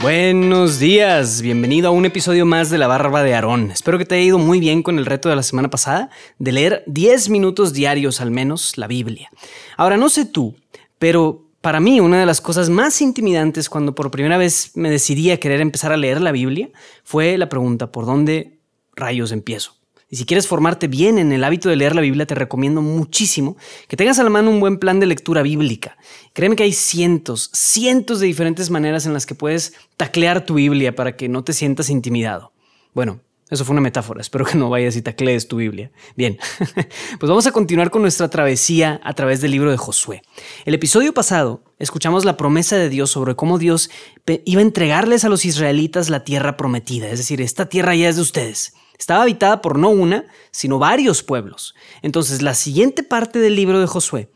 Buenos días, bienvenido a un episodio más de La Barba de Aarón. Espero que te haya ido muy bien con el reto de la semana pasada de leer 10 minutos diarios al menos la Biblia. Ahora no sé tú, pero para mí una de las cosas más intimidantes cuando por primera vez me decidí a querer empezar a leer la Biblia fue la pregunta, ¿por dónde rayos empiezo? Y si quieres formarte bien en el hábito de leer la Biblia, te recomiendo muchísimo que tengas a la mano un buen plan de lectura bíblica. Créeme que hay cientos, cientos de diferentes maneras en las que puedes taclear tu Biblia para que no te sientas intimidado. Bueno, eso fue una metáfora, espero que no vayas y taclees tu Biblia. Bien, pues vamos a continuar con nuestra travesía a través del libro de Josué. El episodio pasado escuchamos la promesa de Dios sobre cómo Dios iba a entregarles a los israelitas la tierra prometida, es decir, esta tierra ya es de ustedes. Estaba habitada por no una, sino varios pueblos. Entonces, la siguiente parte del libro de Josué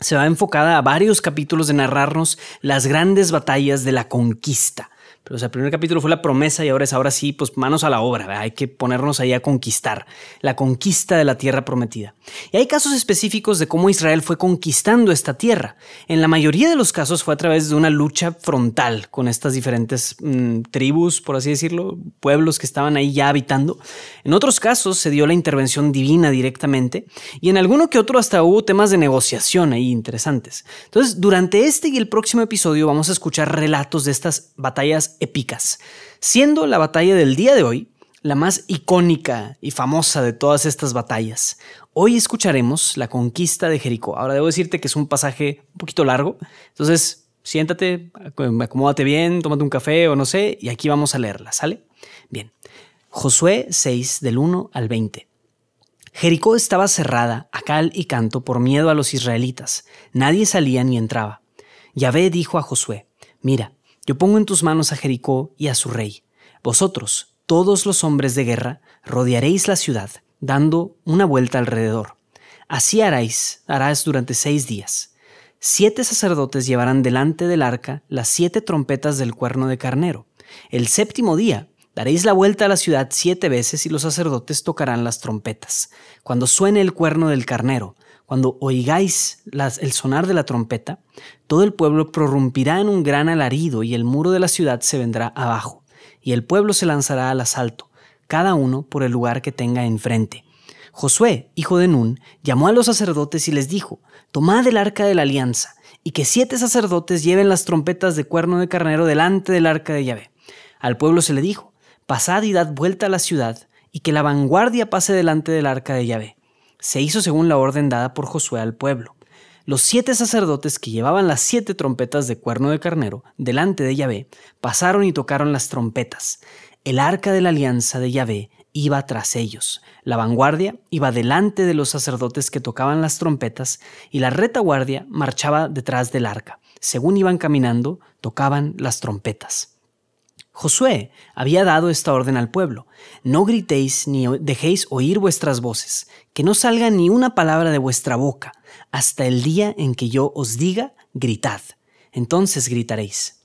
se va enfocada a varios capítulos de narrarnos las grandes batallas de la conquista. Pero el primer capítulo fue la promesa y ahora es ahora sí, pues manos a la obra, hay que ponernos ahí a conquistar, la conquista de la tierra prometida. Y hay casos específicos de cómo Israel fue conquistando esta tierra. En la mayoría de los casos fue a través de una lucha frontal con estas diferentes mm, tribus, por así decirlo, pueblos que estaban ahí ya habitando. En otros casos se dio la intervención divina directamente y en alguno que otro hasta hubo temas de negociación ahí interesantes. Entonces, durante este y el próximo episodio vamos a escuchar relatos de estas batallas épicas, siendo la batalla del día de hoy la más icónica y famosa de todas estas batallas. Hoy escucharemos la conquista de Jericó. Ahora debo decirte que es un pasaje un poquito largo, entonces siéntate, acomódate bien, tómate un café o no sé, y aquí vamos a leerla, ¿sale? Bien. Josué 6 del 1 al 20. Jericó estaba cerrada a cal y canto por miedo a los israelitas. Nadie salía ni entraba. Yahvé dijo a Josué, mira, yo pongo en tus manos a Jericó y a su rey. Vosotros, todos los hombres de guerra, rodearéis la ciudad, dando una vuelta alrededor. Así haráis, harás durante seis días. Siete sacerdotes llevarán delante del arca las siete trompetas del cuerno de carnero. El séptimo día daréis la vuelta a la ciudad siete veces y los sacerdotes tocarán las trompetas. Cuando suene el cuerno del carnero, cuando oigáis el sonar de la trompeta, todo el pueblo prorrumpirá en un gran alarido y el muro de la ciudad se vendrá abajo, y el pueblo se lanzará al asalto, cada uno por el lugar que tenga enfrente. Josué, hijo de Nun, llamó a los sacerdotes y les dijo, Tomad el arca de la alianza, y que siete sacerdotes lleven las trompetas de cuerno de carnero delante del arca de Yahvé. Al pueblo se le dijo, Pasad y dad vuelta a la ciudad, y que la vanguardia pase delante del arca de Yahvé se hizo según la orden dada por Josué al pueblo. Los siete sacerdotes que llevaban las siete trompetas de cuerno de carnero delante de Yahvé pasaron y tocaron las trompetas. El arca de la alianza de Yahvé iba tras ellos. La vanguardia iba delante de los sacerdotes que tocaban las trompetas y la retaguardia marchaba detrás del arca. Según iban caminando, tocaban las trompetas. Josué había dado esta orden al pueblo, no gritéis ni dejéis oír vuestras voces, que no salga ni una palabra de vuestra boca, hasta el día en que yo os diga, gritad. Entonces gritaréis.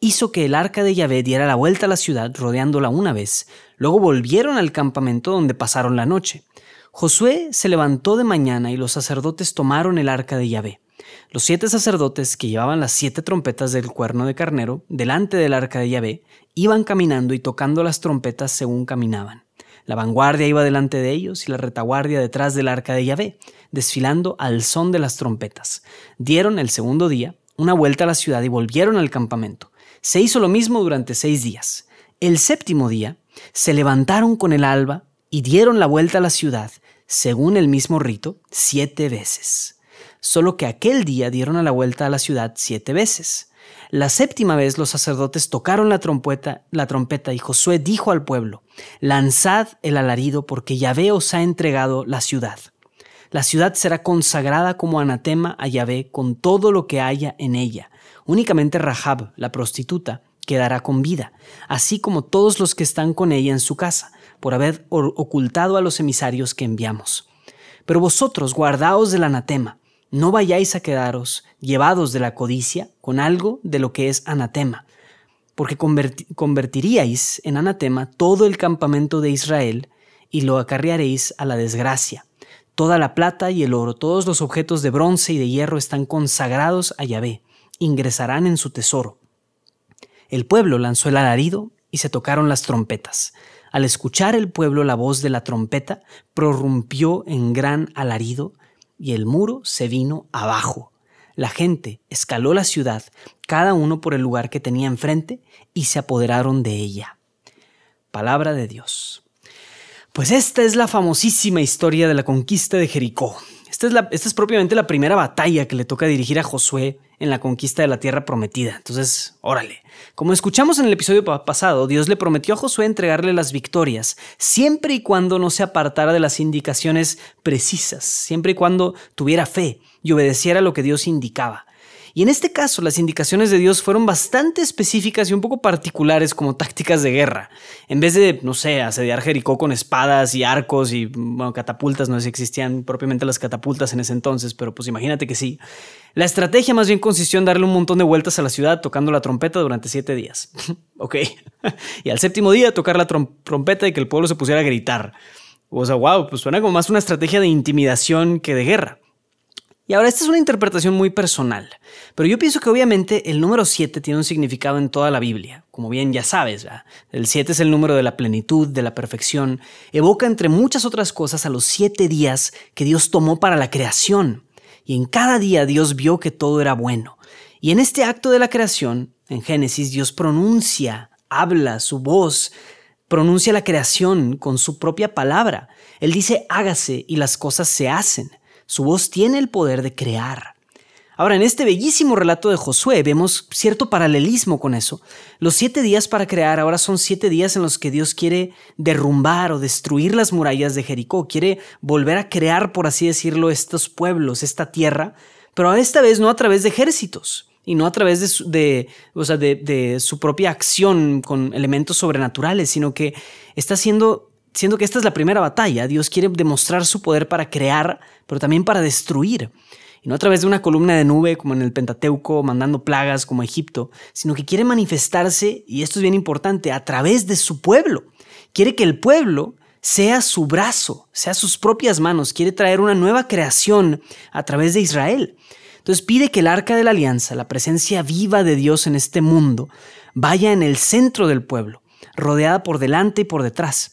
Hizo que el arca de Yahvé diera la vuelta a la ciudad, rodeándola una vez. Luego volvieron al campamento donde pasaron la noche. Josué se levantó de mañana y los sacerdotes tomaron el arca de Yahvé. Los siete sacerdotes que llevaban las siete trompetas del cuerno de carnero delante del arca de Yahvé iban caminando y tocando las trompetas según caminaban. La vanguardia iba delante de ellos y la retaguardia detrás del arca de Yahvé, desfilando al son de las trompetas. Dieron el segundo día una vuelta a la ciudad y volvieron al campamento. Se hizo lo mismo durante seis días. El séptimo día se levantaron con el alba y dieron la vuelta a la ciudad, según el mismo rito, siete veces solo que aquel día dieron a la vuelta a la ciudad siete veces. La séptima vez los sacerdotes tocaron la trompeta, la trompeta y Josué dijo al pueblo, Lanzad el alarido porque Yahvé os ha entregado la ciudad. La ciudad será consagrada como anatema a Yahvé con todo lo que haya en ella. Únicamente Rahab, la prostituta, quedará con vida, así como todos los que están con ella en su casa, por haber ocultado a los emisarios que enviamos. Pero vosotros guardaos del anatema, no vayáis a quedaros llevados de la codicia con algo de lo que es anatema, porque convertiríais en anatema todo el campamento de Israel y lo acarrearéis a la desgracia. Toda la plata y el oro, todos los objetos de bronce y de hierro están consagrados a Yahvé, ingresarán en su tesoro. El pueblo lanzó el alarido y se tocaron las trompetas. Al escuchar el pueblo la voz de la trompeta, prorrumpió en gran alarido y el muro se vino abajo. La gente escaló la ciudad, cada uno por el lugar que tenía enfrente, y se apoderaron de ella. Palabra de Dios. Pues esta es la famosísima historia de la conquista de Jericó. Esta es, propiamente la primera batalla que le toca dirigir a Josué en la conquista de la tierra prometida. Entonces, órale. Como escuchamos en el episodio pasado, Dios le prometió a Josué entregarle las victorias, siempre y cuando no se apartara de las indicaciones precisas, siempre y cuando tuviera fe y obedeciera lo que Dios indicaba. Y en este caso, las indicaciones de Dios fueron bastante específicas y un poco particulares como tácticas de guerra. En vez de, no sé, asediar Jericó con espadas y arcos y bueno, catapultas, no sé si existían propiamente las catapultas en ese entonces, pero pues imagínate que sí. La estrategia más bien consistió en darle un montón de vueltas a la ciudad tocando la trompeta durante siete días. ok. y al séptimo día tocar la trompeta y que el pueblo se pusiera a gritar. O sea, wow, pues suena como más una estrategia de intimidación que de guerra. Y ahora esta es una interpretación muy personal, pero yo pienso que obviamente el número 7 tiene un significado en toda la Biblia, como bien ya sabes, el 7 es el número de la plenitud, de la perfección, evoca entre muchas otras cosas a los siete días que Dios tomó para la creación, y en cada día Dios vio que todo era bueno. Y en este acto de la creación, en Génesis, Dios pronuncia, habla, su voz, pronuncia la creación con su propia palabra. Él dice hágase y las cosas se hacen. Su voz tiene el poder de crear. Ahora, en este bellísimo relato de Josué vemos cierto paralelismo con eso. Los siete días para crear ahora son siete días en los que Dios quiere derrumbar o destruir las murallas de Jericó, quiere volver a crear, por así decirlo, estos pueblos, esta tierra, pero esta vez no a través de ejércitos y no a través de, de su propia acción con elementos sobrenaturales, sino que está siendo siendo que esta es la primera batalla, Dios quiere demostrar su poder para crear, pero también para destruir. Y no a través de una columna de nube como en el Pentateuco, mandando plagas como Egipto, sino que quiere manifestarse, y esto es bien importante, a través de su pueblo. Quiere que el pueblo sea su brazo, sea sus propias manos, quiere traer una nueva creación a través de Israel. Entonces pide que el arca de la alianza, la presencia viva de Dios en este mundo, vaya en el centro del pueblo, rodeada por delante y por detrás.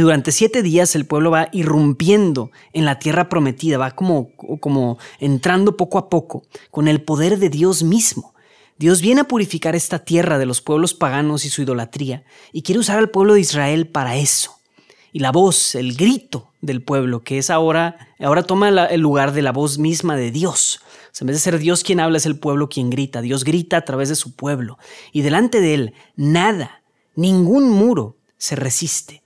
Durante siete días el pueblo va irrumpiendo en la tierra prometida, va como, como entrando poco a poco con el poder de Dios mismo. Dios viene a purificar esta tierra de los pueblos paganos y su idolatría y quiere usar al pueblo de Israel para eso. Y la voz, el grito del pueblo, que es ahora, ahora toma el lugar de la voz misma de Dios. en vez de ser Dios quien habla, es el pueblo quien grita. Dios grita a través de su pueblo. Y delante de él, nada, ningún muro se resiste.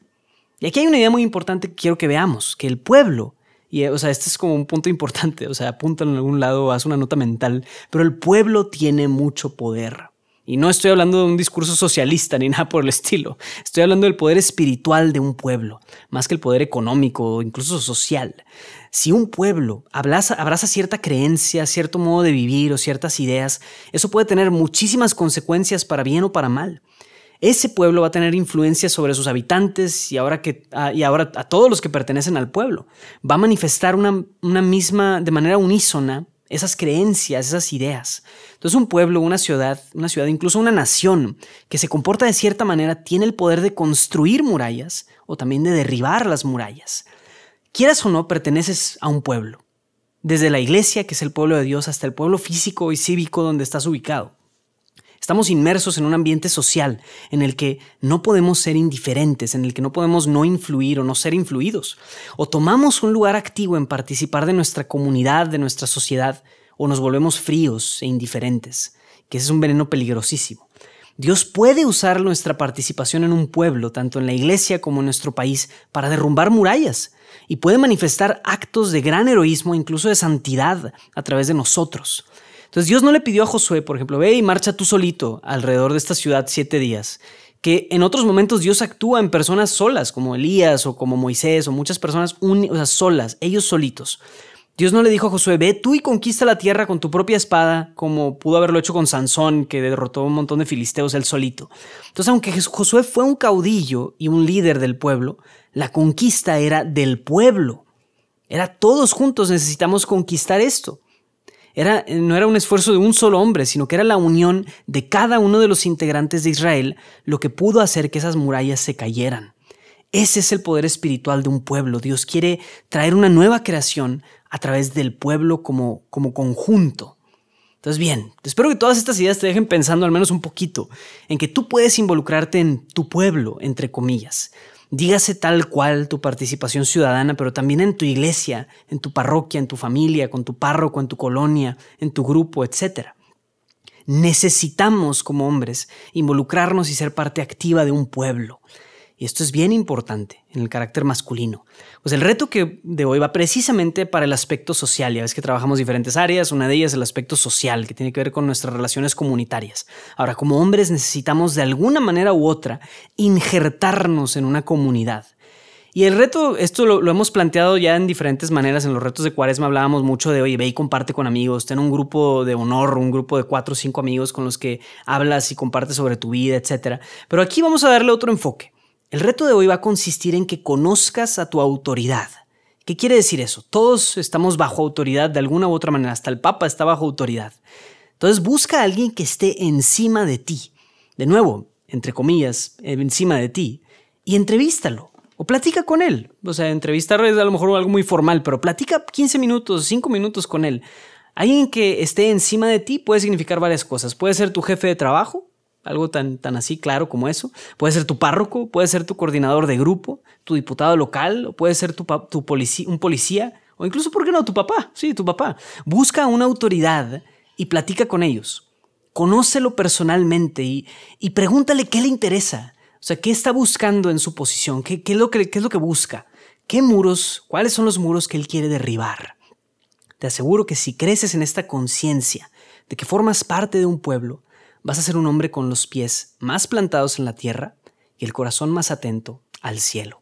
Y aquí hay una idea muy importante que quiero que veamos, que el pueblo, y o sea, este es como un punto importante, o sea, apunta en algún lado, haz una nota mental, pero el pueblo tiene mucho poder. Y no estoy hablando de un discurso socialista ni nada por el estilo. Estoy hablando del poder espiritual de un pueblo, más que el poder económico o incluso social. Si un pueblo abraza, abraza, cierta creencia, cierto modo de vivir o ciertas ideas, eso puede tener muchísimas consecuencias para bien o para mal ese pueblo va a tener influencia sobre sus habitantes y ahora, que, ah, y ahora a todos los que pertenecen al pueblo. Va a manifestar una, una misma, de manera unísona, esas creencias, esas ideas. Entonces un pueblo, una ciudad, una ciudad, incluso una nación que se comporta de cierta manera tiene el poder de construir murallas o también de derribar las murallas. Quieras o no, perteneces a un pueblo. Desde la iglesia, que es el pueblo de Dios, hasta el pueblo físico y cívico donde estás ubicado. Estamos inmersos en un ambiente social en el que no podemos ser indiferentes, en el que no podemos no influir o no ser influidos. O tomamos un lugar activo en participar de nuestra comunidad, de nuestra sociedad, o nos volvemos fríos e indiferentes, que ese es un veneno peligrosísimo. Dios puede usar nuestra participación en un pueblo, tanto en la iglesia como en nuestro país, para derrumbar murallas y puede manifestar actos de gran heroísmo, incluso de santidad, a través de nosotros. Entonces Dios no le pidió a Josué, por ejemplo, ve y marcha tú solito alrededor de esta ciudad siete días, que en otros momentos Dios actúa en personas solas, como Elías o como Moisés o muchas personas solas, ellos solitos. Dios no le dijo a Josué, ve tú y conquista la tierra con tu propia espada, como pudo haberlo hecho con Sansón, que derrotó a un montón de filisteos él solito. Entonces, aunque Josué fue un caudillo y un líder del pueblo, la conquista era del pueblo. Era todos juntos necesitamos conquistar esto. Era, no era un esfuerzo de un solo hombre, sino que era la unión de cada uno de los integrantes de Israel lo que pudo hacer que esas murallas se cayeran. Ese es el poder espiritual de un pueblo. Dios quiere traer una nueva creación a través del pueblo como, como conjunto. Entonces, bien, espero que todas estas ideas te dejen pensando al menos un poquito en que tú puedes involucrarte en tu pueblo, entre comillas. Dígase tal cual tu participación ciudadana, pero también en tu iglesia, en tu parroquia, en tu familia, con tu párroco, en tu colonia, en tu grupo, etc. Necesitamos como hombres involucrarnos y ser parte activa de un pueblo. Y esto es bien importante en el carácter masculino. Pues el reto que de hoy va precisamente para el aspecto social. Ya ves que trabajamos diferentes áreas. Una de ellas es el aspecto social, que tiene que ver con nuestras relaciones comunitarias. Ahora, como hombres necesitamos de alguna manera u otra injertarnos en una comunidad. Y el reto, esto lo, hemos planteado ya en diferentes maneras. En los retos de Cuaresma hablábamos mucho de, oye, ve y comparte con amigos, ten un grupo de honor, un grupo de cuatro o cinco amigos con los que hablas y compartes sobre tu vida, etc. Pero aquí vamos a darle otro enfoque. El reto de hoy va a consistir en que conozcas a tu autoridad. ¿Qué quiere decir eso? Todos estamos bajo autoridad de alguna u otra manera, hasta el Papa está bajo autoridad. Entonces busca a alguien que esté encima de ti. De nuevo, entre comillas, encima de ti, y entrevístalo. O platica con él. O sea, entrevistar es a lo mejor algo muy formal, pero platica 15 minutos, 5 minutos con él. Alguien que esté encima de ti puede significar varias cosas. Puede ser tu jefe de trabajo, algo tan, tan así claro como eso. Puede ser tu párroco, puede ser tu coordinador de grupo, tu diputado local, o puede ser tu, tu policía, un policía, o incluso, ¿por qué no? Tu papá, sí, tu papá. Busca una autoridad y platica con ellos. Conócelo personalmente y, y pregúntale qué le interesa. O sea, ¿qué está buscando en su posición? ¿Qué, qué, es lo que, ¿Qué es lo que busca? ¿Qué muros? ¿Cuáles son los muros que él quiere derribar? Te aseguro que si creces en esta conciencia de que formas parte de un pueblo, vas a ser un hombre con los pies más plantados en la tierra y el corazón más atento al cielo.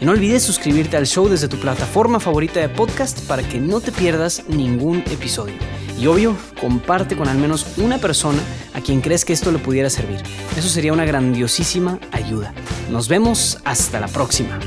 No olvides suscribirte al show desde tu plataforma favorita de podcast para que no te pierdas ningún episodio. Y obvio, comparte con al menos una persona a quien crees que esto le pudiera servir. Eso sería una grandiosísima ayuda. Nos vemos hasta la próxima.